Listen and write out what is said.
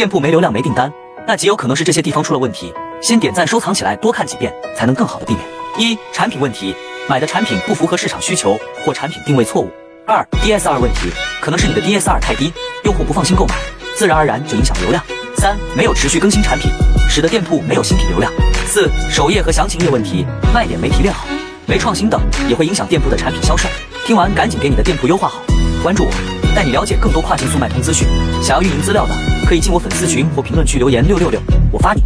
店铺没流量没订单，那极有可能是这些地方出了问题。先点赞收藏起来，多看几遍，才能更好的避免。一、产品问题，买的产品不符合市场需求或产品定位错误。二、DSR 问题，可能是你的 DSR 太低，用户不放心购买，自然而然就影响流量。三、没有持续更新产品，使得店铺没有新品流量。四、首页和详情页问题，卖点没提炼好，没创新等，也会影响店铺的产品销售。听完赶紧给你的店铺优化好，关注我，带你了解更多跨境速卖通资讯。想要运营资料的，可以进我粉丝群或评论区留言六六六，我发你。